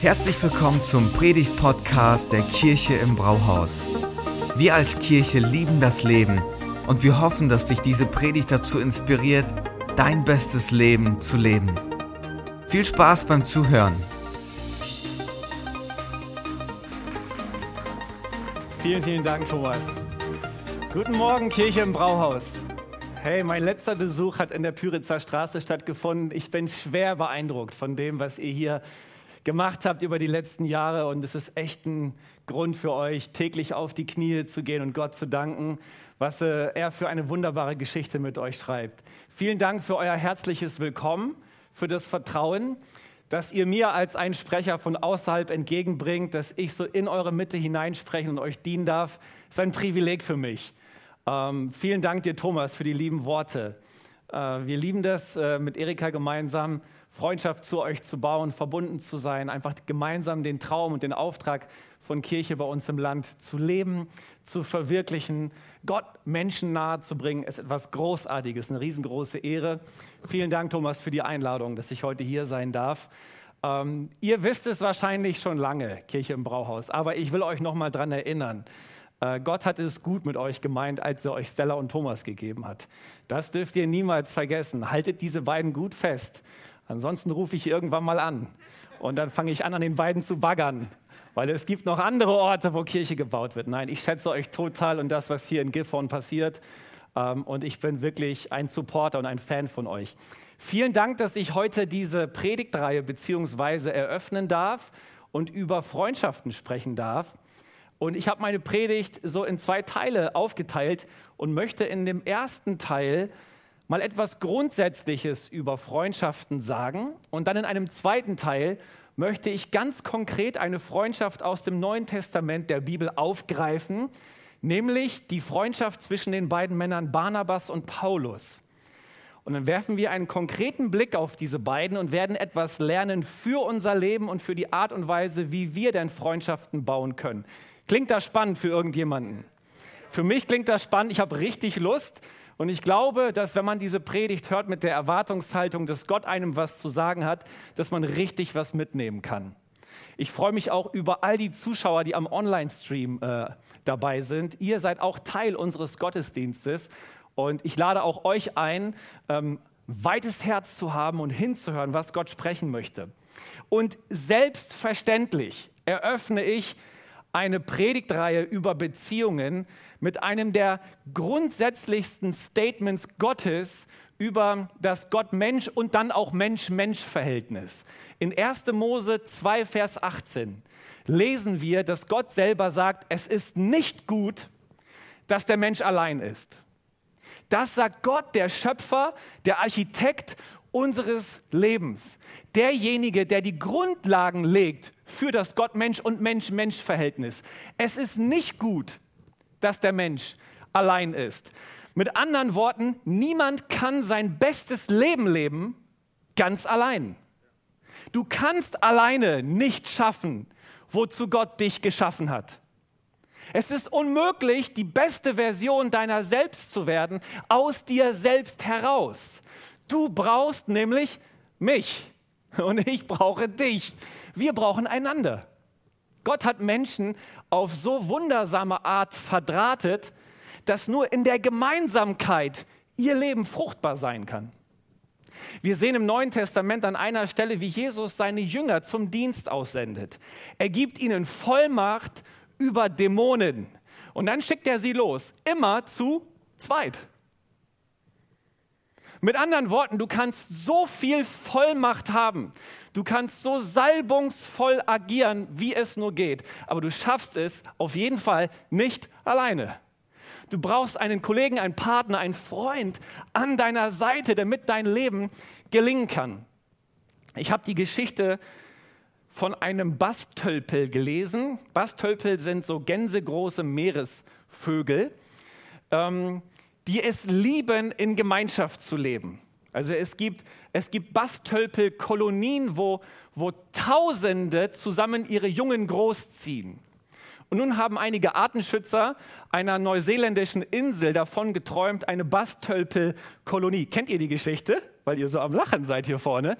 Herzlich willkommen zum Predigt-Podcast der Kirche im Brauhaus. Wir als Kirche lieben das Leben und wir hoffen, dass dich diese Predigt dazu inspiriert, dein bestes Leben zu leben. Viel Spaß beim Zuhören. Vielen, vielen Dank, Thomas. Guten Morgen, Kirche im Brauhaus. Hey, mein letzter Besuch hat in der Pyritzer Straße stattgefunden. Ich bin schwer beeindruckt von dem, was ihr hier gemacht habt über die letzten Jahre. Und es ist echt ein Grund für euch, täglich auf die Knie zu gehen und Gott zu danken, was äh, er für eine wunderbare Geschichte mit euch schreibt. Vielen Dank für euer herzliches Willkommen, für das Vertrauen, dass ihr mir als ein Sprecher von außerhalb entgegenbringt, dass ich so in eure Mitte hineinsprechen und euch dienen darf. Das ist ein Privileg für mich. Ähm, vielen Dank dir, Thomas, für die lieben Worte. Äh, wir lieben das, äh, mit Erika gemeinsam Freundschaft zu euch zu bauen, verbunden zu sein, einfach gemeinsam den Traum und den Auftrag von Kirche bei uns im Land zu leben, zu verwirklichen, Gott Menschen nahe zu bringen, ist etwas Großartiges, eine riesengroße Ehre. Vielen Dank, Thomas, für die Einladung, dass ich heute hier sein darf. Ähm, ihr wisst es wahrscheinlich schon lange, Kirche im Brauhaus, aber ich will euch noch mal daran erinnern. Äh, Gott hat es gut mit euch gemeint, als er euch Stella und Thomas gegeben hat. Das dürft ihr niemals vergessen. Haltet diese beiden gut fest. Ansonsten rufe ich irgendwann mal an und dann fange ich an, an den beiden zu baggern, weil es gibt noch andere Orte, wo Kirche gebaut wird. Nein, ich schätze euch total und das, was hier in Gifhorn passiert. Ähm, und ich bin wirklich ein Supporter und ein Fan von euch. Vielen Dank, dass ich heute diese Predigtreihe beziehungsweise eröffnen darf und über Freundschaften sprechen darf. Und ich habe meine Predigt so in zwei Teile aufgeteilt und möchte in dem ersten Teil mal etwas Grundsätzliches über Freundschaften sagen und dann in einem zweiten Teil möchte ich ganz konkret eine Freundschaft aus dem Neuen Testament der Bibel aufgreifen, nämlich die Freundschaft zwischen den beiden Männern Barnabas und Paulus. Und dann werfen wir einen konkreten Blick auf diese beiden und werden etwas lernen für unser Leben und für die Art und Weise, wie wir denn Freundschaften bauen können. Klingt das spannend für irgendjemanden? Für mich klingt das spannend. Ich habe richtig Lust. Und ich glaube, dass wenn man diese Predigt hört mit der Erwartungshaltung, dass Gott einem was zu sagen hat, dass man richtig was mitnehmen kann. Ich freue mich auch über all die Zuschauer, die am Online-Stream äh, dabei sind. Ihr seid auch Teil unseres Gottesdienstes und ich lade auch euch ein, ähm, weites Herz zu haben und hinzuhören, was Gott sprechen möchte. Und selbstverständlich eröffne ich eine Predigtreihe über Beziehungen mit einem der grundsätzlichsten Statements Gottes über das Gott-Mensch und dann auch Mensch-Mensch-Verhältnis. In 1. Mose 2, Vers 18 lesen wir, dass Gott selber sagt, es ist nicht gut, dass der Mensch allein ist. Das sagt Gott, der Schöpfer, der Architekt unseres Lebens. Derjenige, der die Grundlagen legt für das Gott-Mensch- und Mensch-Mensch-Verhältnis. Es ist nicht gut, dass der Mensch allein ist. Mit anderen Worten, niemand kann sein bestes Leben leben ganz allein. Du kannst alleine nicht schaffen, wozu Gott dich geschaffen hat. Es ist unmöglich, die beste Version deiner selbst zu werden, aus dir selbst heraus. Du brauchst nämlich mich und ich brauche dich. Wir brauchen einander. Gott hat Menschen auf so wundersame Art verdrahtet, dass nur in der Gemeinsamkeit ihr Leben fruchtbar sein kann. Wir sehen im Neuen Testament an einer Stelle, wie Jesus seine Jünger zum Dienst aussendet. Er gibt ihnen Vollmacht über Dämonen und dann schickt er sie los, immer zu zweit. Mit anderen Worten, du kannst so viel Vollmacht haben, du kannst so salbungsvoll agieren, wie es nur geht, aber du schaffst es auf jeden Fall nicht alleine. Du brauchst einen Kollegen, einen Partner, einen Freund an deiner Seite, damit dein Leben gelingen kann. Ich habe die Geschichte von einem Bastölpel gelesen. Bastölpel sind so gänsegroße Meeresvögel. Ähm, die es lieben, in Gemeinschaft zu leben. Also es gibt, es gibt Bastölpel-Kolonien, wo, wo Tausende zusammen ihre Jungen großziehen. Und nun haben einige Artenschützer einer neuseeländischen Insel davon geträumt, eine Bastölpel-Kolonie. Kennt ihr die Geschichte? Weil ihr so am Lachen seid hier vorne.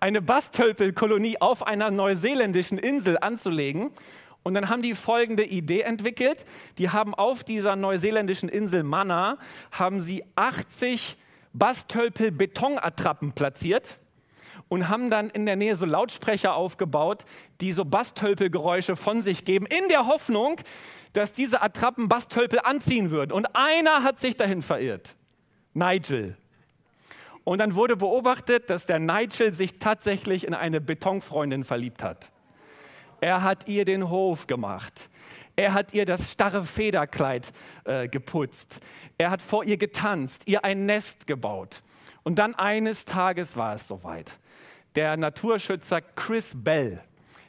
eine Bastölpelkolonie auf einer neuseeländischen Insel anzulegen. Und dann haben die folgende Idee entwickelt. Die haben auf dieser neuseeländischen Insel Manna, haben sie 80 Bastölpel-Betonattrappen platziert und haben dann in der Nähe so Lautsprecher aufgebaut, die so Bastölpelgeräusche von sich geben, in der Hoffnung, dass diese Attrappen Bastölpel anziehen würden. Und einer hat sich dahin verirrt. Nigel. Und dann wurde beobachtet, dass der Nigel sich tatsächlich in eine Betonfreundin verliebt hat. Er hat ihr den Hof gemacht. Er hat ihr das starre Federkleid äh, geputzt. Er hat vor ihr getanzt, ihr ein Nest gebaut. Und dann eines Tages war es soweit. Der Naturschützer Chris Bell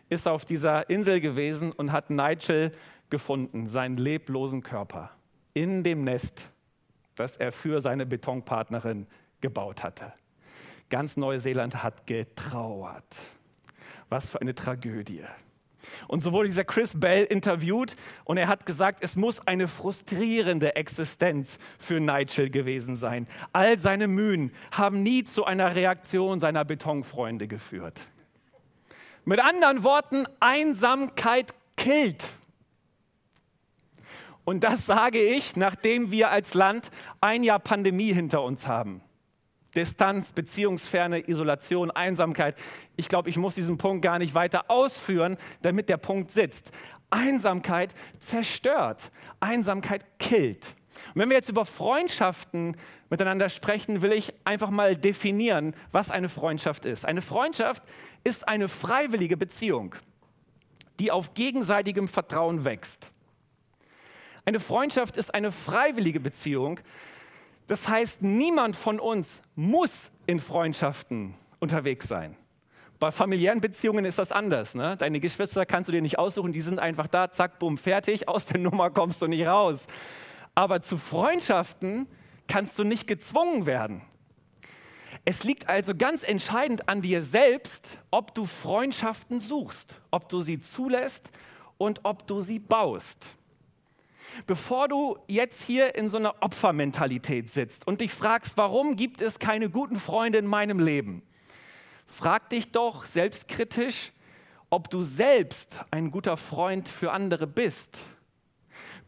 ist auf dieser Insel gewesen und hat Nigel gefunden, seinen leblosen Körper, in dem Nest, das er für seine Betonpartnerin gebaut hatte. Ganz Neuseeland hat getrauert. Was für eine Tragödie. Und so wurde dieser Chris Bell interviewt und er hat gesagt, es muss eine frustrierende Existenz für Nigel gewesen sein. All seine Mühen haben nie zu einer Reaktion seiner Betonfreunde geführt. Mit anderen Worten, Einsamkeit killt. Und das sage ich, nachdem wir als Land ein Jahr Pandemie hinter uns haben. Distanz, Beziehungsferne, Isolation, Einsamkeit. Ich glaube, ich muss diesen Punkt gar nicht weiter ausführen, damit der Punkt sitzt. Einsamkeit zerstört. Einsamkeit killt. Und wenn wir jetzt über Freundschaften miteinander sprechen, will ich einfach mal definieren, was eine Freundschaft ist. Eine Freundschaft ist eine freiwillige Beziehung, die auf gegenseitigem Vertrauen wächst. Eine Freundschaft ist eine freiwillige Beziehung, das heißt, niemand von uns muss in Freundschaften unterwegs sein. Bei familiären Beziehungen ist das anders. Ne? Deine Geschwister kannst du dir nicht aussuchen, die sind einfach da, zack, bumm, fertig, aus der Nummer kommst du nicht raus. Aber zu Freundschaften kannst du nicht gezwungen werden. Es liegt also ganz entscheidend an dir selbst, ob du Freundschaften suchst, ob du sie zulässt und ob du sie baust bevor du jetzt hier in so einer Opfermentalität sitzt und dich fragst, warum gibt es keine guten Freunde in meinem Leben, frag dich doch selbstkritisch, ob du selbst ein guter Freund für andere bist.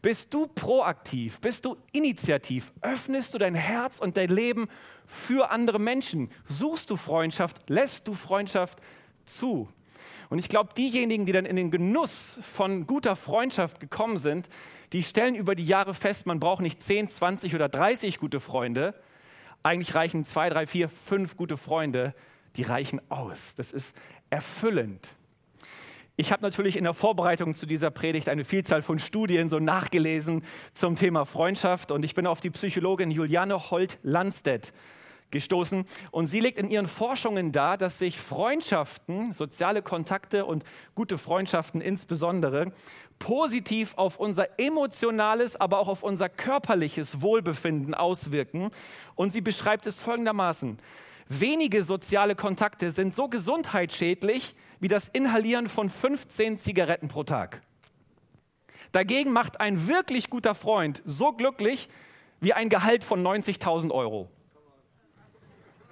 Bist du proaktiv? Bist du initiativ? Öffnest du dein Herz und dein Leben für andere Menschen? Suchst du Freundschaft? Lässt du Freundschaft zu? Und ich glaube, diejenigen, die dann in den Genuss von guter Freundschaft gekommen sind, die stellen über die Jahre fest, man braucht nicht 10, 20 oder 30 gute Freunde. Eigentlich reichen zwei, drei, vier, fünf gute Freunde, die reichen aus. Das ist erfüllend. Ich habe natürlich in der Vorbereitung zu dieser Predigt eine Vielzahl von Studien so nachgelesen zum Thema Freundschaft und ich bin auf die Psychologin Juliane Holt-Landstedt gestoßen. Und sie legt in ihren Forschungen dar, dass sich Freundschaften, soziale Kontakte und gute Freundschaften insbesondere positiv auf unser emotionales, aber auch auf unser körperliches Wohlbefinden auswirken. Und sie beschreibt es folgendermaßen. Wenige soziale Kontakte sind so gesundheitsschädlich wie das Inhalieren von 15 Zigaretten pro Tag. Dagegen macht ein wirklich guter Freund so glücklich wie ein Gehalt von 90.000 Euro.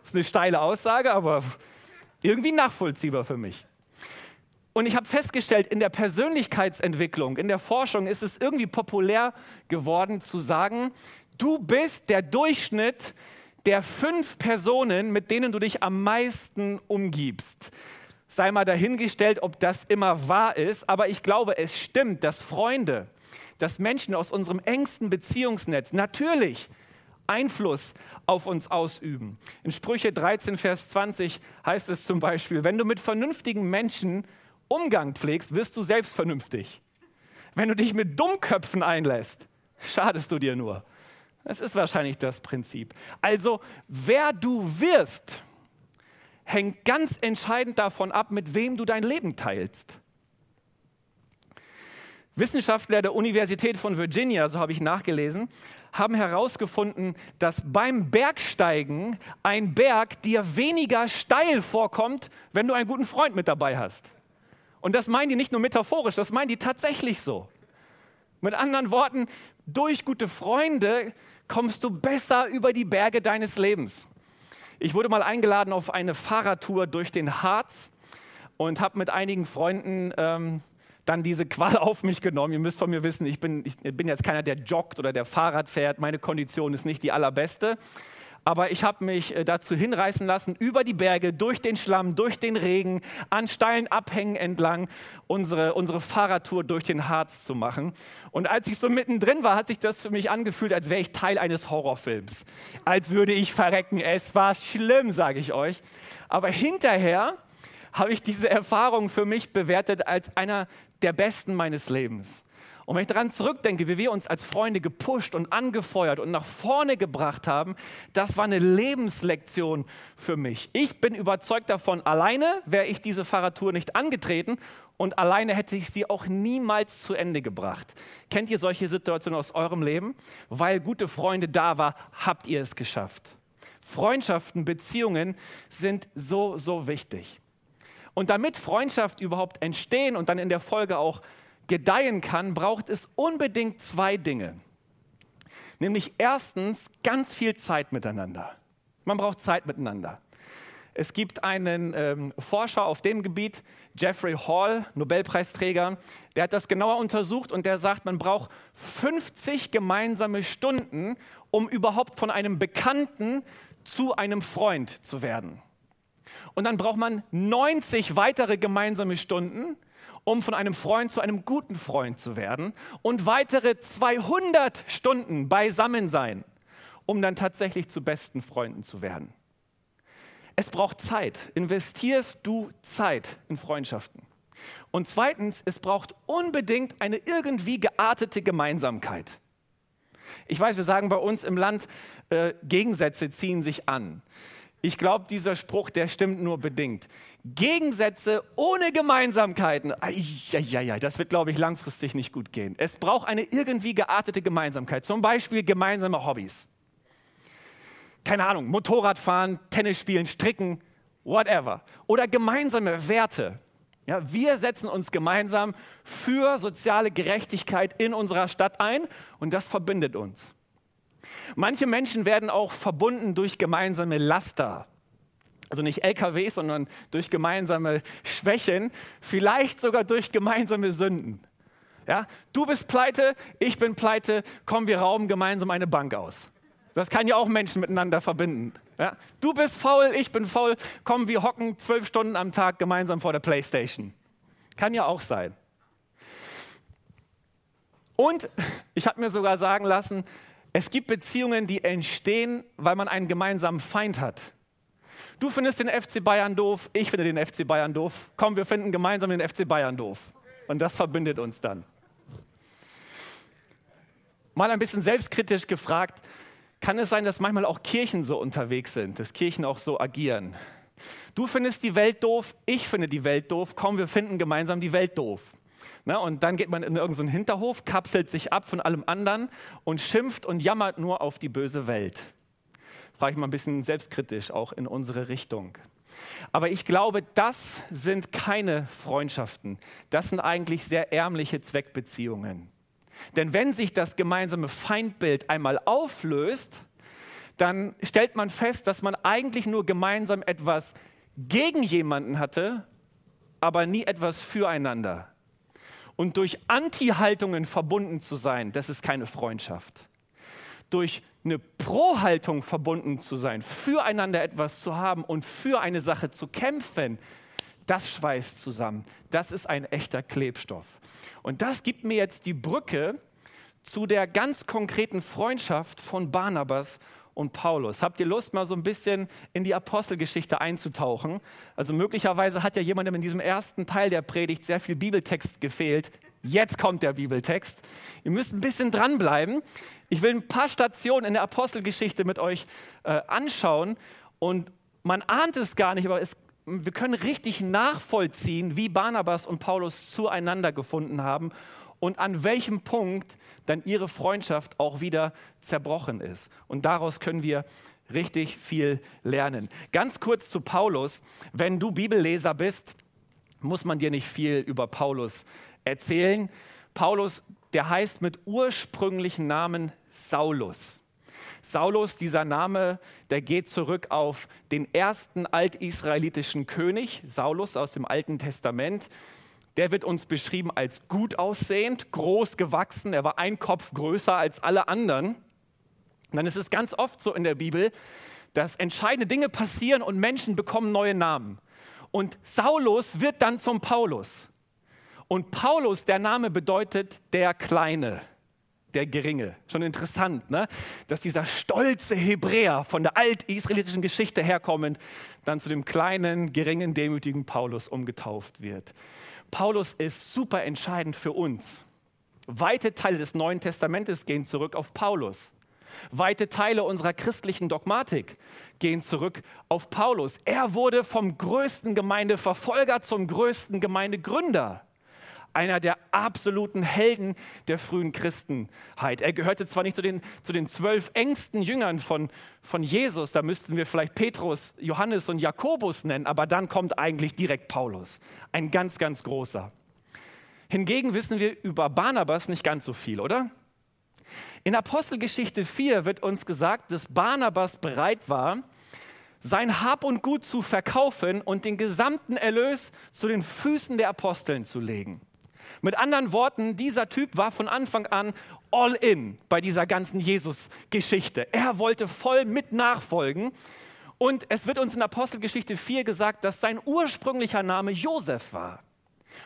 Das ist eine steile Aussage, aber irgendwie nachvollziehbar für mich. Und ich habe festgestellt, in der Persönlichkeitsentwicklung, in der Forschung ist es irgendwie populär geworden zu sagen, du bist der Durchschnitt der fünf Personen, mit denen du dich am meisten umgibst. Sei mal dahingestellt, ob das immer wahr ist, aber ich glaube, es stimmt, dass Freunde, dass Menschen aus unserem engsten Beziehungsnetz natürlich Einfluss auf uns ausüben. In Sprüche 13, Vers 20 heißt es zum Beispiel, wenn du mit vernünftigen Menschen Umgang pflegst, wirst du selbst vernünftig. Wenn du dich mit Dummköpfen einlässt, schadest du dir nur. Das ist wahrscheinlich das Prinzip. Also, wer du wirst, hängt ganz entscheidend davon ab, mit wem du dein Leben teilst. Wissenschaftler der Universität von Virginia, so habe ich nachgelesen, haben herausgefunden, dass beim Bergsteigen ein Berg dir weniger steil vorkommt, wenn du einen guten Freund mit dabei hast. Und das meinen die nicht nur metaphorisch, das meinen die tatsächlich so. Mit anderen Worten, durch gute Freunde kommst du besser über die Berge deines Lebens. Ich wurde mal eingeladen auf eine Fahrradtour durch den Harz und habe mit einigen Freunden ähm, dann diese Qual auf mich genommen. Ihr müsst von mir wissen, ich bin, ich bin jetzt keiner, der joggt oder der Fahrrad fährt. Meine Kondition ist nicht die allerbeste. Aber ich habe mich äh, dazu hinreißen lassen, über die Berge, durch den Schlamm, durch den Regen, an steilen Abhängen entlang unsere, unsere Fahrradtour durch den Harz zu machen. Und als ich so mittendrin war, hat sich das für mich angefühlt, als wäre ich Teil eines Horrorfilms. Als würde ich verrecken. Es war schlimm, sage ich euch. Aber hinterher habe ich diese Erfahrung für mich bewertet als einer der besten meines Lebens. Und wenn ich daran zurückdenke, wie wir uns als Freunde gepusht und angefeuert und nach vorne gebracht haben, das war eine Lebenslektion für mich. Ich bin überzeugt davon, alleine wäre ich diese Fahrradtour nicht angetreten und alleine hätte ich sie auch niemals zu Ende gebracht. Kennt ihr solche Situationen aus eurem Leben? Weil gute Freunde da waren, habt ihr es geschafft. Freundschaften, Beziehungen sind so, so wichtig. Und damit Freundschaft überhaupt entstehen und dann in der Folge auch gedeihen kann, braucht es unbedingt zwei Dinge. Nämlich erstens ganz viel Zeit miteinander. Man braucht Zeit miteinander. Es gibt einen ähm, Forscher auf dem Gebiet, Jeffrey Hall, Nobelpreisträger, der hat das genauer untersucht und der sagt, man braucht 50 gemeinsame Stunden, um überhaupt von einem Bekannten zu einem Freund zu werden. Und dann braucht man 90 weitere gemeinsame Stunden, um von einem Freund zu einem guten Freund zu werden. Und weitere 200 Stunden beisammen sein, um dann tatsächlich zu besten Freunden zu werden. Es braucht Zeit. Investierst du Zeit in Freundschaften? Und zweitens, es braucht unbedingt eine irgendwie geartete Gemeinsamkeit. Ich weiß, wir sagen bei uns im Land, äh, Gegensätze ziehen sich an. Ich glaube, dieser Spruch, der stimmt nur bedingt. Gegensätze ohne Gemeinsamkeiten, ja, das wird, glaube ich, langfristig nicht gut gehen. Es braucht eine irgendwie geartete Gemeinsamkeit, zum Beispiel gemeinsame Hobbys. Keine Ahnung, Motorradfahren, Tennis spielen, stricken, whatever. Oder gemeinsame Werte. Ja, wir setzen uns gemeinsam für soziale Gerechtigkeit in unserer Stadt ein und das verbindet uns. Manche Menschen werden auch verbunden durch gemeinsame Laster. Also nicht LKW, sondern durch gemeinsame Schwächen, vielleicht sogar durch gemeinsame Sünden. Ja? Du bist pleite, ich bin pleite, komm, wir rauben gemeinsam eine Bank aus. Das kann ja auch Menschen miteinander verbinden. Ja? Du bist faul, ich bin faul, komm, wir hocken zwölf Stunden am Tag gemeinsam vor der Playstation. Kann ja auch sein. Und ich habe mir sogar sagen lassen, es gibt Beziehungen, die entstehen, weil man einen gemeinsamen Feind hat. Du findest den FC Bayern doof, ich finde den FC Bayern doof. Komm, wir finden gemeinsam den FC Bayern doof. Und das verbindet uns dann. Mal ein bisschen selbstkritisch gefragt, kann es sein, dass manchmal auch Kirchen so unterwegs sind, dass Kirchen auch so agieren? Du findest die Welt doof, ich finde die Welt doof, komm, wir finden gemeinsam die Welt doof. Na, und dann geht man in irgendeinen Hinterhof, kapselt sich ab von allem anderen und schimpft und jammert nur auf die böse Welt. Frage ich mal ein bisschen selbstkritisch auch in unsere Richtung. Aber ich glaube, das sind keine Freundschaften. Das sind eigentlich sehr ärmliche Zweckbeziehungen. Denn wenn sich das gemeinsame Feindbild einmal auflöst, dann stellt man fest, dass man eigentlich nur gemeinsam etwas gegen jemanden hatte, aber nie etwas füreinander und durch Anti-Haltungen verbunden zu sein, das ist keine Freundschaft. Durch eine Pro-Haltung verbunden zu sein, füreinander etwas zu haben und für eine Sache zu kämpfen, das schweißt zusammen. Das ist ein echter Klebstoff. Und das gibt mir jetzt die Brücke zu der ganz konkreten Freundschaft von Barnabas und Paulus. Habt ihr Lust, mal so ein bisschen in die Apostelgeschichte einzutauchen? Also möglicherweise hat ja jemandem in diesem ersten Teil der Predigt sehr viel Bibeltext gefehlt. Jetzt kommt der Bibeltext. Ihr müsst ein bisschen dranbleiben. Ich will ein paar Stationen in der Apostelgeschichte mit euch äh, anschauen und man ahnt es gar nicht, aber es, wir können richtig nachvollziehen, wie Barnabas und Paulus zueinander gefunden haben und an welchem Punkt dann ihre Freundschaft auch wieder zerbrochen ist. Und daraus können wir richtig viel lernen. Ganz kurz zu Paulus. Wenn du Bibelleser bist, muss man dir nicht viel über Paulus erzählen. Paulus, der heißt mit ursprünglichen Namen Saulus. Saulus, dieser Name, der geht zurück auf den ersten altisraelitischen König, Saulus aus dem Alten Testament. Der wird uns beschrieben als gut aussehend, groß gewachsen. Er war ein Kopf größer als alle anderen. Und dann ist es ganz oft so in der Bibel, dass entscheidende Dinge passieren und Menschen bekommen neue Namen. Und Saulus wird dann zum Paulus. Und Paulus, der Name bedeutet der Kleine, der Geringe. Schon interessant, ne? dass dieser stolze Hebräer von der altisraelitischen Geschichte herkommend dann zu dem kleinen, geringen, demütigen Paulus umgetauft wird. Paulus ist super entscheidend für uns. Weite Teile des Neuen Testamentes gehen zurück auf Paulus. Weite Teile unserer christlichen Dogmatik gehen zurück auf Paulus. Er wurde vom größten Gemeindeverfolger zum größten Gemeindegründer. Einer der absoluten Helden der frühen Christenheit. Er gehörte zwar nicht zu den, zu den zwölf engsten Jüngern von, von Jesus, da müssten wir vielleicht Petrus, Johannes und Jakobus nennen, aber dann kommt eigentlich direkt Paulus. Ein ganz, ganz großer. Hingegen wissen wir über Barnabas nicht ganz so viel, oder? In Apostelgeschichte 4 wird uns gesagt, dass Barnabas bereit war, sein Hab und Gut zu verkaufen und den gesamten Erlös zu den Füßen der Aposteln zu legen. Mit anderen Worten, dieser Typ war von Anfang an all in bei dieser ganzen Jesus-Geschichte. Er wollte voll mit nachfolgen. Und es wird uns in Apostelgeschichte 4 gesagt, dass sein ursprünglicher Name Josef war.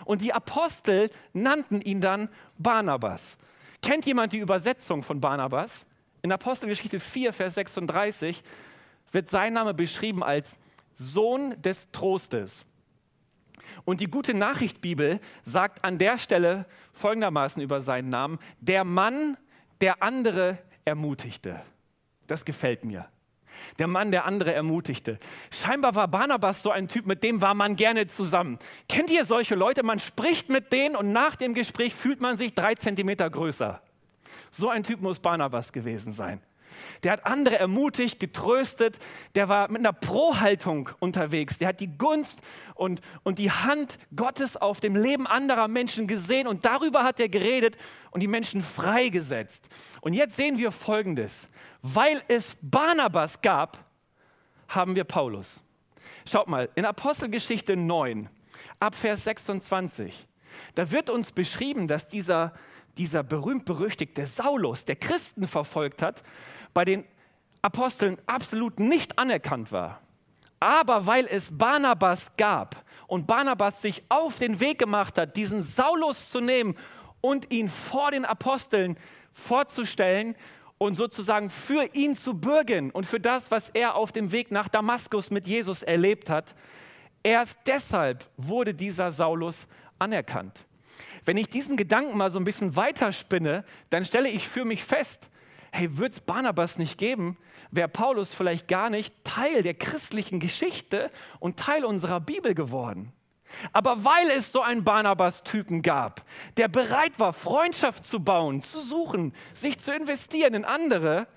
Und die Apostel nannten ihn dann Barnabas. Kennt jemand die Übersetzung von Barnabas? In Apostelgeschichte 4, Vers 36 wird sein Name beschrieben als Sohn des Trostes. Und die gute Nachricht Bibel sagt an der Stelle folgendermaßen über seinen Namen, der Mann, der andere ermutigte. Das gefällt mir. Der Mann, der andere ermutigte. Scheinbar war Barnabas so ein Typ, mit dem war man gerne zusammen. Kennt ihr solche Leute? Man spricht mit denen und nach dem Gespräch fühlt man sich drei Zentimeter größer. So ein Typ muss Barnabas gewesen sein. Der hat andere ermutigt, getröstet, der war mit einer Pro-Haltung unterwegs, der hat die Gunst und, und die Hand Gottes auf dem Leben anderer Menschen gesehen und darüber hat er geredet und die Menschen freigesetzt. Und jetzt sehen wir Folgendes. Weil es Barnabas gab, haben wir Paulus. Schaut mal, in Apostelgeschichte 9, ab Vers 26, da wird uns beschrieben, dass dieser, dieser berühmt-berüchtigte Saulus, der Christen verfolgt hat, bei den Aposteln absolut nicht anerkannt war. Aber weil es Barnabas gab und Barnabas sich auf den Weg gemacht hat, diesen Saulus zu nehmen und ihn vor den Aposteln vorzustellen und sozusagen für ihn zu bürgen und für das, was er auf dem Weg nach Damaskus mit Jesus erlebt hat, erst deshalb wurde dieser Saulus anerkannt. Wenn ich diesen Gedanken mal so ein bisschen weiterspinne, dann stelle ich für mich fest, hey, wird es Barnabas nicht geben, wäre Paulus vielleicht gar nicht Teil der christlichen Geschichte und Teil unserer Bibel geworden. Aber weil es so einen Barnabas-Typen gab, der bereit war, Freundschaft zu bauen, zu suchen, sich zu investieren in andere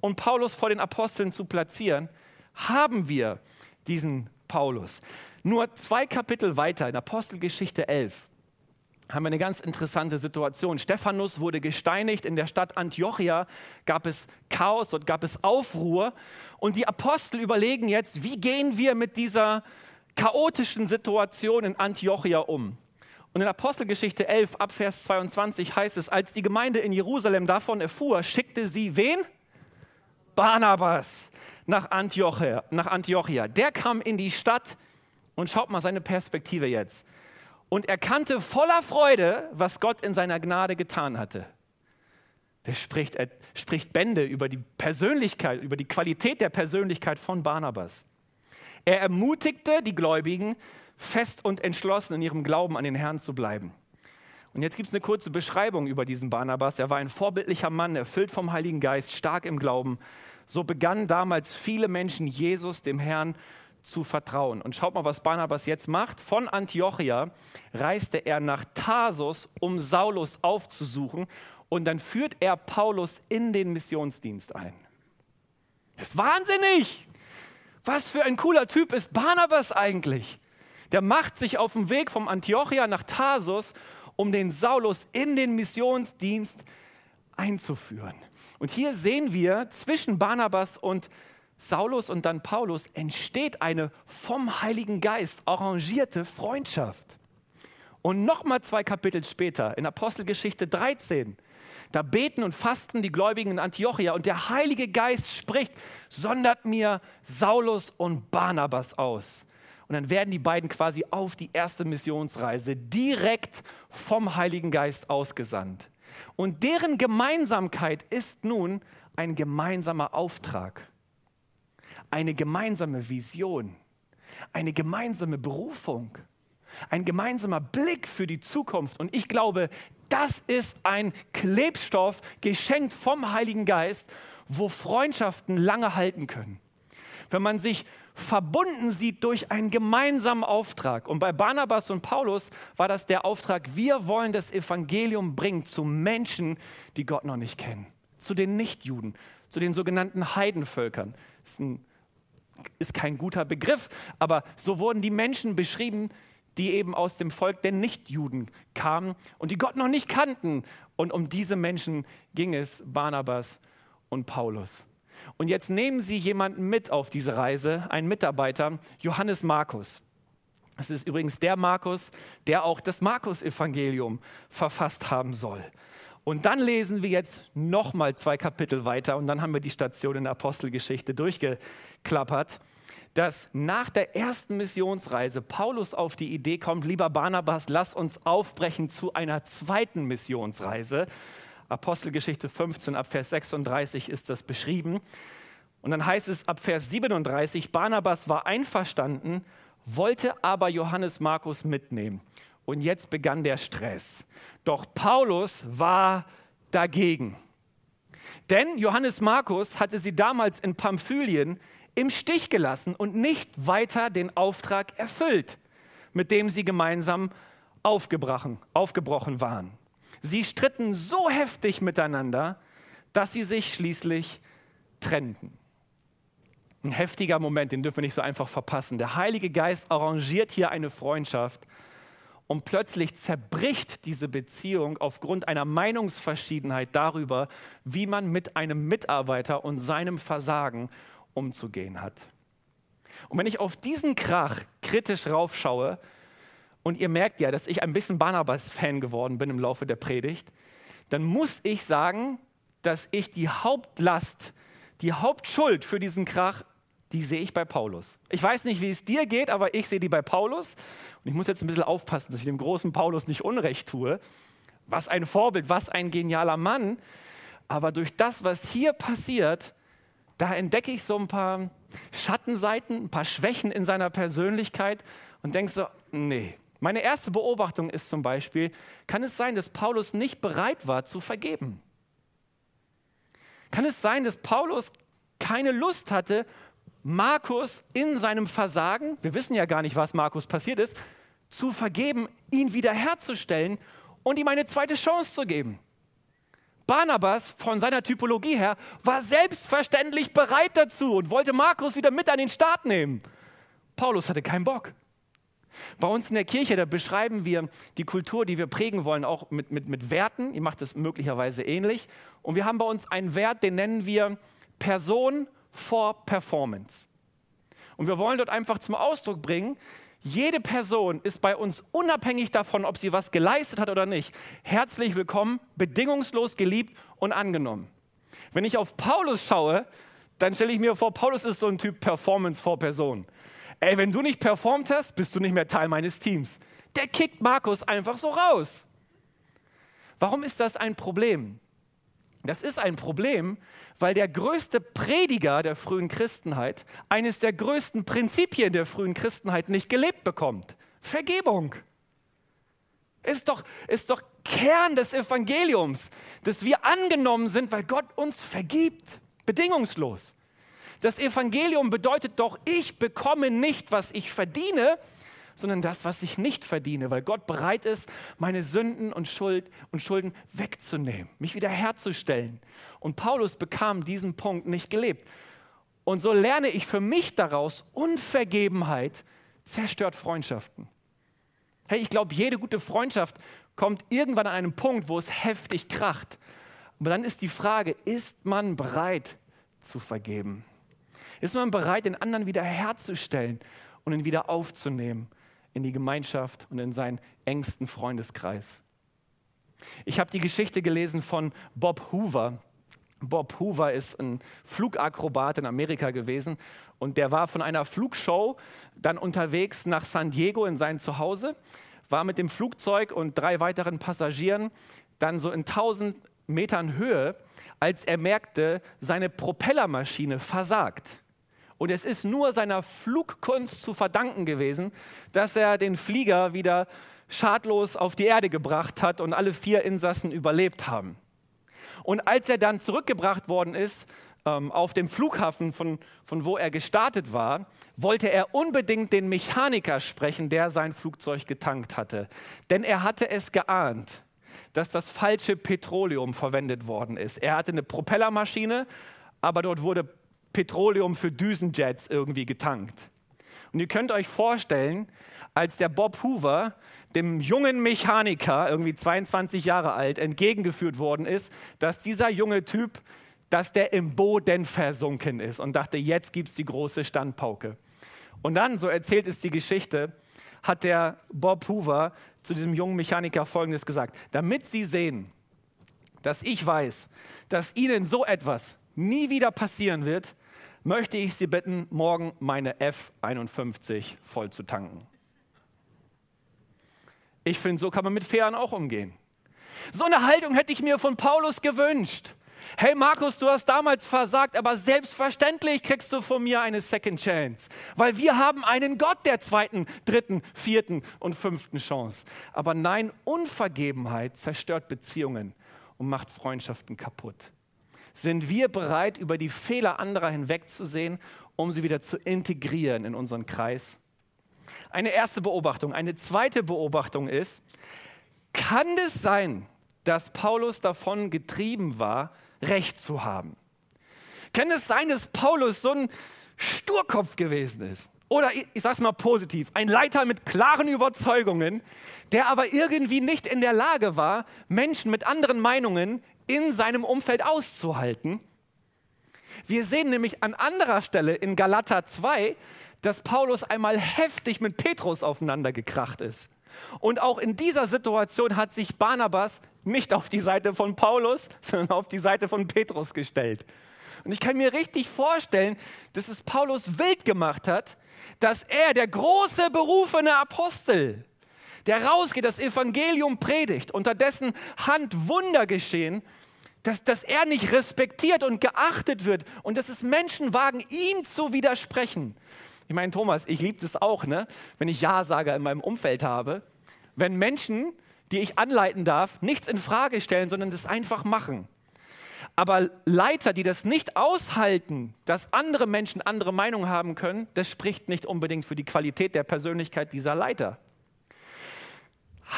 und Paulus vor den Aposteln zu platzieren, haben wir diesen Paulus. Nur zwei Kapitel weiter in Apostelgeschichte 11 haben wir eine ganz interessante Situation. Stephanus wurde gesteinigt. In der Stadt Antiochia gab es Chaos und gab es Aufruhr. Und die Apostel überlegen jetzt, wie gehen wir mit dieser chaotischen Situation in Antiochia um? Und in Apostelgeschichte 11 ab Vers 22 heißt es, als die Gemeinde in Jerusalem davon erfuhr, schickte sie wen? Barnabas nach Antiochia. Nach Antiochia. Der kam in die Stadt und schaut mal seine Perspektive jetzt und erkannte voller Freude, was Gott in seiner Gnade getan hatte. Der spricht, er spricht Bände über die Persönlichkeit, über die Qualität der Persönlichkeit von Barnabas. Er ermutigte die Gläubigen, fest und entschlossen in ihrem Glauben an den Herrn zu bleiben. Und jetzt gibt es eine kurze Beschreibung über diesen Barnabas. Er war ein vorbildlicher Mann, erfüllt vom Heiligen Geist, stark im Glauben. So begannen damals viele Menschen Jesus, dem Herrn, zu vertrauen. Und schaut mal, was Barnabas jetzt macht. Von Antiochia reiste er nach Tarsus, um Saulus aufzusuchen. Und dann führt er Paulus in den Missionsdienst ein. Das ist wahnsinnig! Was für ein cooler Typ ist Barnabas eigentlich? Der macht sich auf den Weg vom Antiochia nach Tarsus, um den Saulus in den Missionsdienst einzuführen. Und hier sehen wir zwischen Barnabas und Saulus und dann Paulus entsteht eine vom Heiligen Geist arrangierte Freundschaft. Und nochmal zwei Kapitel später, in Apostelgeschichte 13, da beten und fasten die Gläubigen in Antiochia und der Heilige Geist spricht, sondert mir Saulus und Barnabas aus. Und dann werden die beiden quasi auf die erste Missionsreise direkt vom Heiligen Geist ausgesandt. Und deren Gemeinsamkeit ist nun ein gemeinsamer Auftrag, eine gemeinsame Vision, eine gemeinsame Berufung, ein gemeinsamer Blick für die Zukunft. Und ich glaube, das ist ein Klebstoff geschenkt vom Heiligen Geist, wo Freundschaften lange halten können. Wenn man sich verbunden sieht durch einen gemeinsamen Auftrag. Und bei Barnabas und Paulus war das der Auftrag, wir wollen das Evangelium bringen zu Menschen, die Gott noch nicht kennen, zu den Nichtjuden, zu den sogenannten Heidenvölkern. Das ist, ein, ist kein guter Begriff, aber so wurden die Menschen beschrieben, die eben aus dem Volk der Nichtjuden kamen und die Gott noch nicht kannten. Und um diese Menschen ging es Barnabas und Paulus. Und jetzt nehmen sie jemanden mit auf diese Reise, einen Mitarbeiter, Johannes Markus. Das ist übrigens der Markus, der auch das Markus-Evangelium verfasst haben soll. Und dann lesen wir jetzt nochmal zwei Kapitel weiter und dann haben wir die Station in der Apostelgeschichte durchgeklappert dass nach der ersten Missionsreise Paulus auf die Idee kommt, lieber Barnabas, lass uns aufbrechen zu einer zweiten Missionsreise. Apostelgeschichte 15 ab Vers 36 ist das beschrieben. Und dann heißt es ab Vers 37, Barnabas war einverstanden, wollte aber Johannes Markus mitnehmen. Und jetzt begann der Stress. Doch Paulus war dagegen. Denn Johannes Markus hatte sie damals in Pamphylien im Stich gelassen und nicht weiter den Auftrag erfüllt, mit dem sie gemeinsam aufgebrochen, aufgebrochen waren. Sie stritten so heftig miteinander, dass sie sich schließlich trennten. Ein heftiger Moment, den dürfen wir nicht so einfach verpassen. Der Heilige Geist arrangiert hier eine Freundschaft und plötzlich zerbricht diese Beziehung aufgrund einer Meinungsverschiedenheit darüber, wie man mit einem Mitarbeiter und seinem Versagen umzugehen hat. Und wenn ich auf diesen Krach kritisch raufschaue, und ihr merkt ja, dass ich ein bisschen Barnabas-Fan geworden bin im Laufe der Predigt, dann muss ich sagen, dass ich die Hauptlast, die Hauptschuld für diesen Krach, die sehe ich bei Paulus. Ich weiß nicht, wie es dir geht, aber ich sehe die bei Paulus. Und ich muss jetzt ein bisschen aufpassen, dass ich dem großen Paulus nicht Unrecht tue. Was ein Vorbild, was ein genialer Mann. Aber durch das, was hier passiert, da entdecke ich so ein paar Schattenseiten, ein paar Schwächen in seiner Persönlichkeit und denke so, nee. Meine erste Beobachtung ist zum Beispiel, kann es sein, dass Paulus nicht bereit war zu vergeben? Kann es sein, dass Paulus keine Lust hatte, Markus in seinem Versagen, wir wissen ja gar nicht, was Markus passiert ist, zu vergeben, ihn wiederherzustellen und ihm eine zweite Chance zu geben? Barnabas von seiner Typologie her war selbstverständlich bereit dazu und wollte Markus wieder mit an den Start nehmen. Paulus hatte keinen Bock. Bei uns in der Kirche, da beschreiben wir die Kultur, die wir prägen wollen, auch mit, mit, mit Werten. Ihr macht es möglicherweise ähnlich. Und wir haben bei uns einen Wert, den nennen wir Person vor Performance. Und wir wollen dort einfach zum Ausdruck bringen, jede Person ist bei uns unabhängig davon, ob sie was geleistet hat oder nicht, herzlich willkommen, bedingungslos geliebt und angenommen. Wenn ich auf Paulus schaue, dann stelle ich mir vor, Paulus ist so ein Typ Performance vor Person. Ey, wenn du nicht performt hast, bist du nicht mehr Teil meines Teams. Der kickt Markus einfach so raus. Warum ist das ein Problem? Das ist ein Problem, weil der größte Prediger der frühen Christenheit eines der größten Prinzipien der frühen Christenheit nicht gelebt bekommt. Vergebung. Ist doch, ist doch Kern des Evangeliums, dass wir angenommen sind, weil Gott uns vergibt. Bedingungslos. Das Evangelium bedeutet doch, ich bekomme nicht, was ich verdiene, sondern das, was ich nicht verdiene, weil Gott bereit ist, meine Sünden und, Schuld und Schulden wegzunehmen, mich wiederherzustellen. Und Paulus bekam diesen Punkt nicht gelebt. Und so lerne ich für mich daraus, Unvergebenheit zerstört Freundschaften. Hey, ich glaube, jede gute Freundschaft kommt irgendwann an einen Punkt, wo es heftig kracht. Aber dann ist die Frage, ist man bereit zu vergeben? Ist man bereit, den anderen wieder herzustellen und ihn wieder aufzunehmen in die Gemeinschaft und in seinen engsten Freundeskreis? Ich habe die Geschichte gelesen von Bob Hoover. Bob Hoover ist ein Flugakrobat in Amerika gewesen und der war von einer Flugshow dann unterwegs nach San Diego in sein Zuhause, war mit dem Flugzeug und drei weiteren Passagieren dann so in 1000 Metern Höhe, als er merkte, seine Propellermaschine versagt. Und es ist nur seiner Flugkunst zu verdanken gewesen, dass er den Flieger wieder schadlos auf die Erde gebracht hat und alle vier Insassen überlebt haben. Und als er dann zurückgebracht worden ist, ähm, auf dem Flughafen, von, von wo er gestartet war, wollte er unbedingt den Mechaniker sprechen, der sein Flugzeug getankt hatte. Denn er hatte es geahnt, dass das falsche Petroleum verwendet worden ist. Er hatte eine Propellermaschine, aber dort wurde Petroleum für Düsenjets irgendwie getankt. Und ihr könnt euch vorstellen, als der Bob Hoover dem jungen Mechaniker, irgendwie 22 Jahre alt, entgegengeführt worden ist, dass dieser junge Typ, dass der im Boden versunken ist und dachte, jetzt gibt es die große Standpauke. Und dann, so erzählt es die Geschichte, hat der Bob Hoover zu diesem jungen Mechaniker Folgendes gesagt. Damit Sie sehen, dass ich weiß, dass Ihnen so etwas nie wieder passieren wird, möchte ich Sie bitten, morgen meine F51 voll zu tanken. Ich finde, so kann man mit Fähren auch umgehen. So eine Haltung hätte ich mir von Paulus gewünscht. Hey Markus, du hast damals versagt, aber selbstverständlich kriegst du von mir eine Second Chance, weil wir haben einen Gott der zweiten, dritten, vierten und fünften Chance. Aber nein, Unvergebenheit zerstört Beziehungen und macht Freundschaften kaputt. Sind wir bereit, über die Fehler anderer hinwegzusehen, um sie wieder zu integrieren in unseren Kreis? Eine erste Beobachtung. Eine zweite Beobachtung ist, kann es sein, dass Paulus davon getrieben war, Recht zu haben? Kann es sein, dass Paulus so ein Sturkopf gewesen ist? Oder ich sage es mal positiv, ein Leiter mit klaren Überzeugungen, der aber irgendwie nicht in der Lage war, Menschen mit anderen Meinungen in seinem Umfeld auszuhalten. Wir sehen nämlich an anderer Stelle in Galater 2, dass Paulus einmal heftig mit Petrus aufeinander gekracht ist. Und auch in dieser Situation hat sich Barnabas nicht auf die Seite von Paulus, sondern auf die Seite von Petrus gestellt. Und ich kann mir richtig vorstellen, dass es Paulus wild gemacht hat, dass er, der große berufene Apostel, der rausgeht, das Evangelium predigt, unter dessen Hand Wunder geschehen, dass, dass er nicht respektiert und geachtet wird und dass es Menschen wagen, ihm zu widersprechen. Ich meine, Thomas, ich liebe das auch, ne? wenn ich Ja-Sager in meinem Umfeld habe. Wenn Menschen, die ich anleiten darf, nichts in Frage stellen, sondern das einfach machen. Aber Leiter, die das nicht aushalten, dass andere Menschen andere Meinungen haben können, das spricht nicht unbedingt für die Qualität der Persönlichkeit dieser Leiter.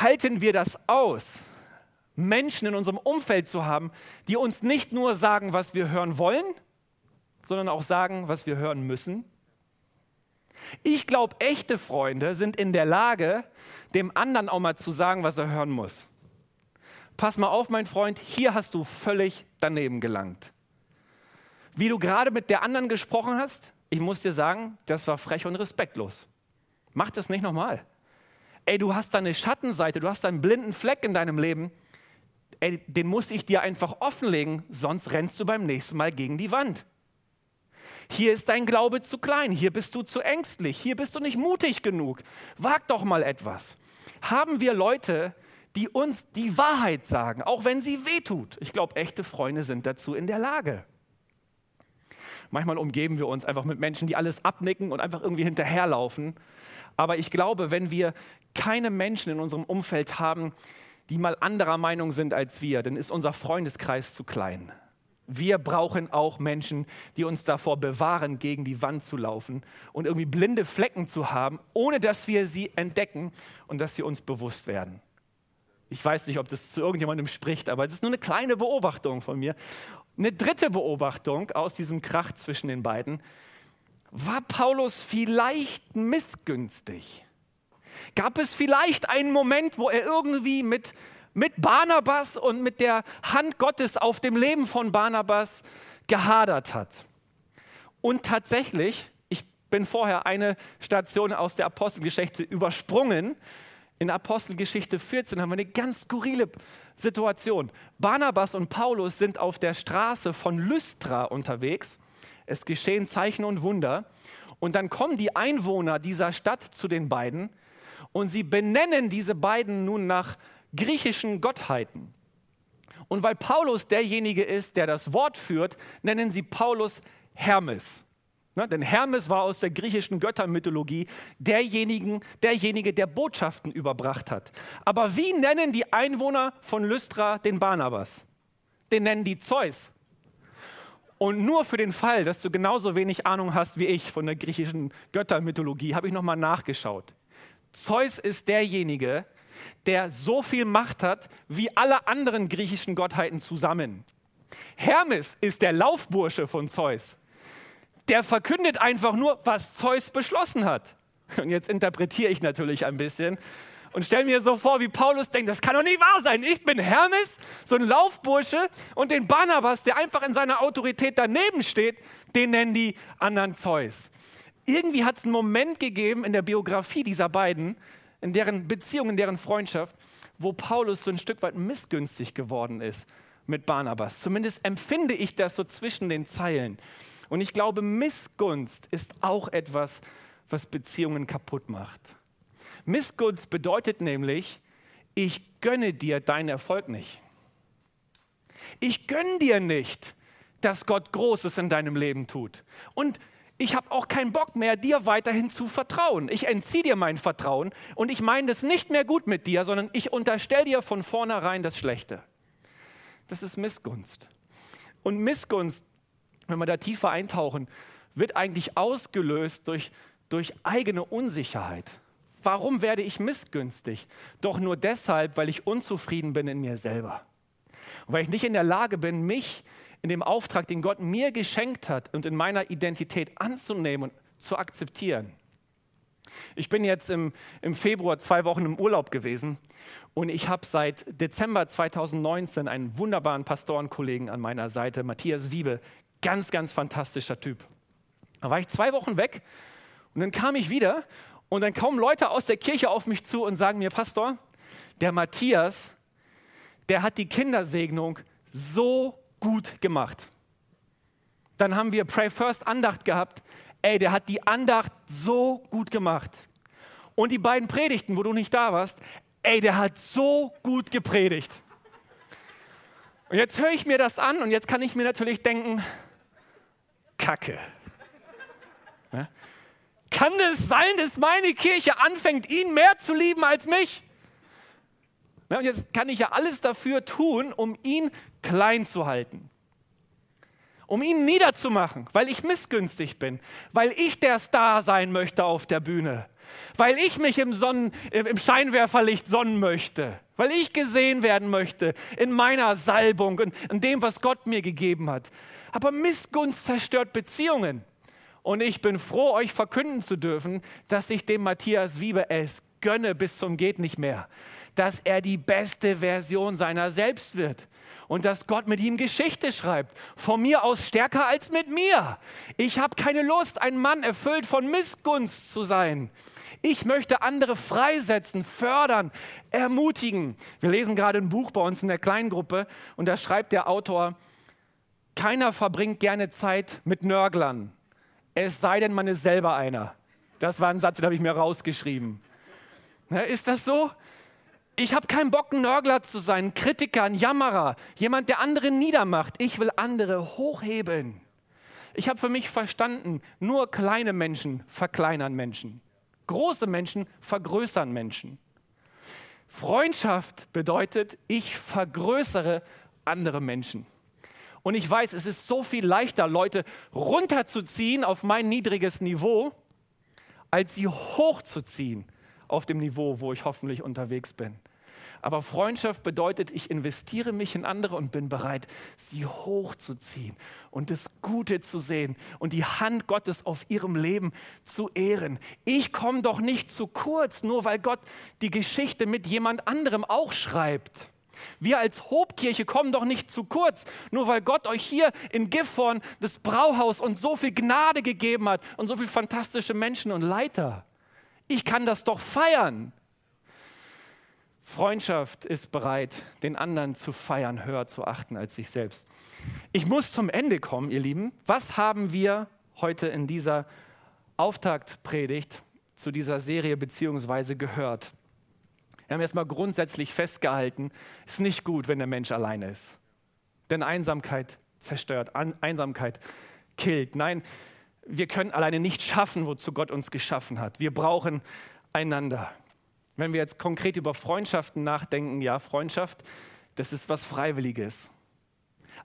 Halten wir das aus, Menschen in unserem Umfeld zu haben, die uns nicht nur sagen, was wir hören wollen, sondern auch sagen, was wir hören müssen? Ich glaube, echte Freunde sind in der Lage, dem anderen auch mal zu sagen, was er hören muss. Pass mal auf, mein Freund, hier hast du völlig daneben gelangt. Wie du gerade mit der anderen gesprochen hast, ich muss dir sagen, das war frech und respektlos. Mach das nicht nochmal. Ey, du hast da eine Schattenseite, du hast einen blinden Fleck in deinem Leben ey, den muss ich dir einfach offenlegen, sonst rennst du beim nächsten Mal gegen die Wand. Hier ist dein Glaube zu klein, hier bist du zu ängstlich, hier bist du nicht mutig genug. Wag doch mal etwas. Haben wir Leute, die uns die Wahrheit sagen, auch wenn sie wehtut? Ich glaube, echte Freunde sind dazu in der Lage. Manchmal umgeben wir uns einfach mit Menschen, die alles abnicken und einfach irgendwie hinterherlaufen. Aber ich glaube, wenn wir keine Menschen in unserem Umfeld haben, die mal anderer Meinung sind als wir, dann ist unser Freundeskreis zu klein. Wir brauchen auch Menschen, die uns davor bewahren, gegen die Wand zu laufen und irgendwie blinde Flecken zu haben, ohne dass wir sie entdecken und dass sie uns bewusst werden. Ich weiß nicht, ob das zu irgendjemandem spricht, aber es ist nur eine kleine Beobachtung von mir. Eine dritte Beobachtung aus diesem Krach zwischen den beiden. War Paulus vielleicht missgünstig? Gab es vielleicht einen Moment, wo er irgendwie mit mit Barnabas und mit der Hand Gottes auf dem Leben von Barnabas gehadert hat. Und tatsächlich, ich bin vorher eine Station aus der Apostelgeschichte übersprungen. In Apostelgeschichte 14 haben wir eine ganz skurrile Situation. Barnabas und Paulus sind auf der Straße von Lystra unterwegs. Es geschehen Zeichen und Wunder. Und dann kommen die Einwohner dieser Stadt zu den beiden und sie benennen diese beiden nun nach griechischen Gottheiten. Und weil Paulus derjenige ist, der das Wort führt, nennen sie Paulus Hermes. Ne, denn Hermes war aus der griechischen Göttermythologie derjenigen, derjenige, der Botschaften überbracht hat. Aber wie nennen die Einwohner von Lystra den Barnabas? Den nennen die Zeus. Und nur für den Fall, dass du genauso wenig Ahnung hast wie ich von der griechischen Göttermythologie, habe ich nochmal nachgeschaut. Zeus ist derjenige, der so viel Macht hat wie alle anderen griechischen Gottheiten zusammen. Hermes ist der Laufbursche von Zeus. Der verkündet einfach nur, was Zeus beschlossen hat. Und jetzt interpretiere ich natürlich ein bisschen und stelle mir so vor, wie Paulus denkt, das kann doch nicht wahr sein. Ich bin Hermes, so ein Laufbursche und den Barnabas, der einfach in seiner Autorität daneben steht, den nennen die anderen Zeus. Irgendwie hat es einen Moment gegeben in der Biografie dieser beiden, in deren Beziehung, in deren Freundschaft, wo Paulus so ein Stück weit missgünstig geworden ist mit Barnabas. Zumindest empfinde ich das so zwischen den Zeilen. Und ich glaube, Missgunst ist auch etwas, was Beziehungen kaputt macht. Missgunst bedeutet nämlich, ich gönne dir deinen Erfolg nicht. Ich gönne dir nicht, dass Gott Großes in deinem Leben tut. Und ich habe auch keinen Bock mehr, dir weiterhin zu vertrauen. Ich entziehe dir mein Vertrauen und ich meine es nicht mehr gut mit dir, sondern ich unterstelle dir von vornherein das Schlechte. Das ist Missgunst. Und Missgunst, wenn wir da tiefer eintauchen, wird eigentlich ausgelöst durch, durch eigene Unsicherheit. Warum werde ich missgünstig? Doch nur deshalb, weil ich unzufrieden bin in mir selber. Und weil ich nicht in der Lage bin, mich in dem Auftrag, den Gott mir geschenkt hat und in meiner Identität anzunehmen und zu akzeptieren. Ich bin jetzt im, im Februar zwei Wochen im Urlaub gewesen und ich habe seit Dezember 2019 einen wunderbaren Pastorenkollegen an meiner Seite, Matthias Wiebe. Ganz, ganz fantastischer Typ. Da war ich zwei Wochen weg und dann kam ich wieder und dann kommen Leute aus der Kirche auf mich zu und sagen mir, Pastor, der Matthias, der hat die Kindersegnung so gut gemacht. Dann haben wir Pray First Andacht gehabt. Ey, der hat die Andacht so gut gemacht. Und die beiden Predigten, wo du nicht da warst, ey, der hat so gut gepredigt. Und jetzt höre ich mir das an und jetzt kann ich mir natürlich denken, Kacke. Ne? Kann es sein, dass meine Kirche anfängt, ihn mehr zu lieben als mich? Ne? Und jetzt kann ich ja alles dafür tun, um ihn klein zu halten, um ihn niederzumachen, weil ich missgünstig bin, weil ich der Star sein möchte auf der Bühne, weil ich mich im, Sonnen, im Scheinwerferlicht sonnen möchte, weil ich gesehen werden möchte in meiner Salbung und in dem, was Gott mir gegeben hat. Aber Missgunst zerstört Beziehungen. Und ich bin froh, euch verkünden zu dürfen, dass ich dem Matthias Wiebe es gönne bis zum geht nicht mehr, dass er die beste Version seiner selbst wird und dass Gott mit ihm Geschichte schreibt. Von mir aus stärker als mit mir. Ich habe keine Lust, ein Mann erfüllt von Missgunst zu sein. Ich möchte andere freisetzen, fördern, ermutigen. Wir lesen gerade ein Buch bei uns in der Kleingruppe und da schreibt der Autor, keiner verbringt gerne Zeit mit Nörglern, es sei denn, man ist selber einer. Das war ein Satz, den habe ich mir rausgeschrieben. Ist das so? Ich habe keinen Bock, ein Nörgler zu sein, ein Kritiker, ein Jammerer, jemand, der andere niedermacht. Ich will andere hochheben. Ich habe für mich verstanden, nur kleine Menschen verkleinern Menschen. Große Menschen vergrößern Menschen. Freundschaft bedeutet, ich vergrößere andere Menschen. Und ich weiß, es ist so viel leichter, Leute runterzuziehen auf mein niedriges Niveau, als sie hochzuziehen auf dem Niveau, wo ich hoffentlich unterwegs bin. Aber Freundschaft bedeutet, ich investiere mich in andere und bin bereit, sie hochzuziehen und das Gute zu sehen und die Hand Gottes auf ihrem Leben zu ehren. Ich komme doch nicht zu kurz, nur weil Gott die Geschichte mit jemand anderem auch schreibt. Wir als Hobkirche kommen doch nicht zu kurz, nur weil Gott euch hier in Gifhorn das Brauhaus und so viel Gnade gegeben hat und so viele fantastische Menschen und Leiter. Ich kann das doch feiern. Freundschaft ist bereit, den anderen zu feiern, höher zu achten als sich selbst. Ich muss zum Ende kommen, ihr Lieben. Was haben wir heute in dieser Auftaktpredigt zu dieser Serie beziehungsweise gehört? Wir haben erstmal grundsätzlich festgehalten, es ist nicht gut, wenn der Mensch alleine ist. Denn Einsamkeit zerstört, Einsamkeit killt. Nein, wir können alleine nicht schaffen, wozu Gott uns geschaffen hat. Wir brauchen einander. Wenn wir jetzt konkret über Freundschaften nachdenken, ja, Freundschaft, das ist was Freiwilliges.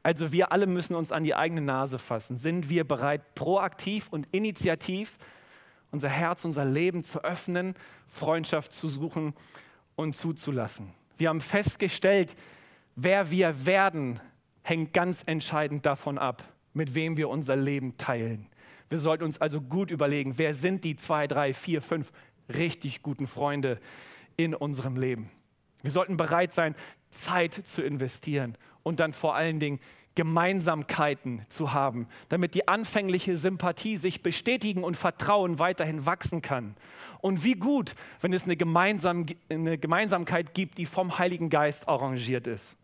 Also wir alle müssen uns an die eigene Nase fassen. Sind wir bereit, proaktiv und initiativ unser Herz, unser Leben zu öffnen, Freundschaft zu suchen und zuzulassen? Wir haben festgestellt, wer wir werden, hängt ganz entscheidend davon ab, mit wem wir unser Leben teilen. Wir sollten uns also gut überlegen, wer sind die zwei, drei, vier, fünf richtig guten Freunde in unserem Leben. Wir sollten bereit sein, Zeit zu investieren und dann vor allen Dingen Gemeinsamkeiten zu haben, damit die anfängliche Sympathie sich bestätigen und Vertrauen weiterhin wachsen kann. Und wie gut, wenn es eine, Gemeinsam, eine Gemeinsamkeit gibt, die vom Heiligen Geist arrangiert ist.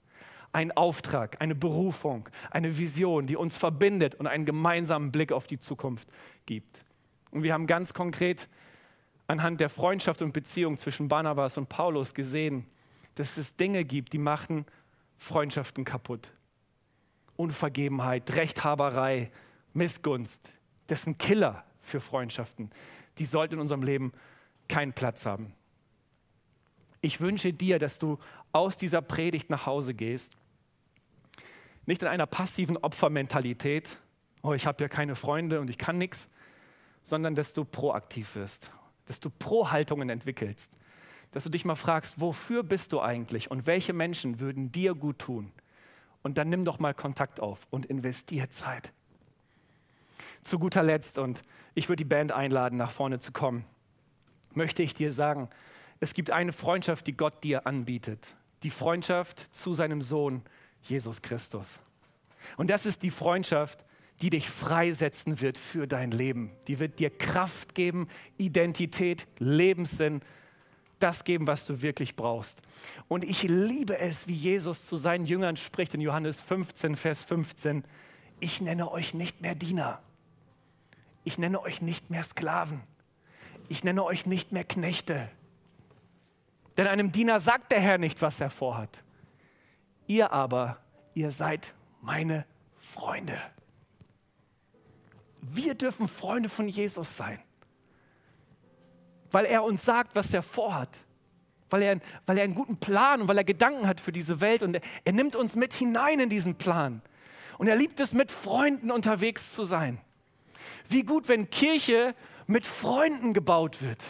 Ein Auftrag, eine Berufung, eine Vision, die uns verbindet und einen gemeinsamen Blick auf die Zukunft gibt. Und wir haben ganz konkret anhand der Freundschaft und Beziehung zwischen Barnabas und Paulus gesehen, dass es Dinge gibt, die machen Freundschaften kaputt. Unvergebenheit, Rechthaberei, Missgunst, das sind Killer für Freundschaften. Die sollten in unserem Leben keinen Platz haben. Ich wünsche dir, dass du aus dieser Predigt nach Hause gehst, nicht in einer passiven Opfermentalität, oh, ich habe ja keine Freunde und ich kann nichts, sondern dass du proaktiv wirst dass du Pro-Haltungen entwickelst, dass du dich mal fragst, wofür bist du eigentlich und welche Menschen würden dir gut tun? Und dann nimm doch mal Kontakt auf und investier Zeit. Zu guter Letzt, und ich würde die Band einladen, nach vorne zu kommen, möchte ich dir sagen, es gibt eine Freundschaft, die Gott dir anbietet. Die Freundschaft zu seinem Sohn Jesus Christus. Und das ist die Freundschaft, die dich freisetzen wird für dein Leben. Die wird dir Kraft geben, Identität, Lebenssinn, das geben, was du wirklich brauchst. Und ich liebe es, wie Jesus zu seinen Jüngern spricht in Johannes 15, Vers 15. Ich nenne euch nicht mehr Diener. Ich nenne euch nicht mehr Sklaven. Ich nenne euch nicht mehr Knechte. Denn einem Diener sagt der Herr nicht, was er vorhat. Ihr aber, ihr seid meine Freunde. Wir dürfen Freunde von Jesus sein, weil er uns sagt, was er vorhat, weil er, weil er einen guten Plan und weil er Gedanken hat für diese Welt und er, er nimmt uns mit hinein in diesen Plan. Und er liebt es, mit Freunden unterwegs zu sein. Wie gut, wenn Kirche mit Freunden gebaut wird.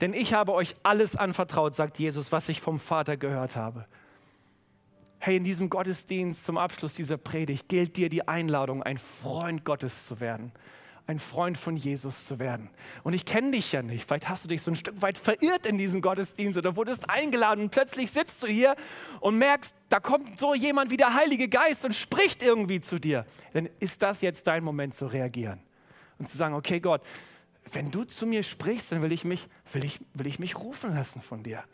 Denn ich habe euch alles anvertraut, sagt Jesus, was ich vom Vater gehört habe. Hey, in diesem Gottesdienst zum Abschluss dieser Predigt gilt dir die Einladung, ein Freund Gottes zu werden, ein Freund von Jesus zu werden. Und ich kenne dich ja nicht. Vielleicht hast du dich so ein Stück weit verirrt in diesen Gottesdienst oder wurdest eingeladen und plötzlich sitzt du hier und merkst, da kommt so jemand wie der Heilige Geist und spricht irgendwie zu dir. Dann ist das jetzt dein Moment zu reagieren und zu sagen, okay Gott, wenn du zu mir sprichst, dann will ich mich, will ich, will ich mich rufen lassen von dir.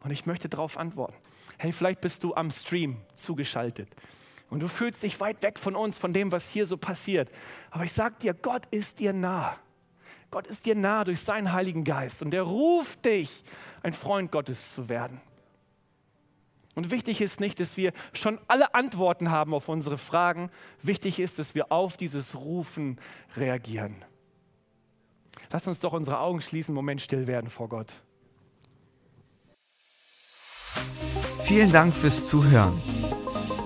Und ich möchte darauf antworten. Hey, vielleicht bist du am Stream zugeschaltet und du fühlst dich weit weg von uns, von dem, was hier so passiert. Aber ich sage dir, Gott ist dir nah. Gott ist dir nah durch seinen Heiligen Geist und er ruft dich, ein Freund Gottes zu werden. Und wichtig ist nicht, dass wir schon alle Antworten haben auf unsere Fragen. Wichtig ist, dass wir auf dieses Rufen reagieren. Lass uns doch unsere Augen schließen, Moment still werden vor Gott. Vielen Dank fürs Zuhören.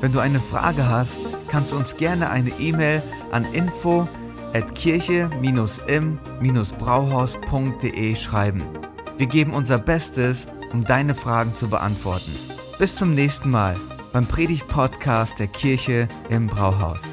Wenn du eine Frage hast, kannst du uns gerne eine E-Mail an info at kirche-im-brauhaus.de schreiben. Wir geben unser Bestes, um deine Fragen zu beantworten. Bis zum nächsten Mal beim Predigt-Podcast der Kirche im Brauhaus.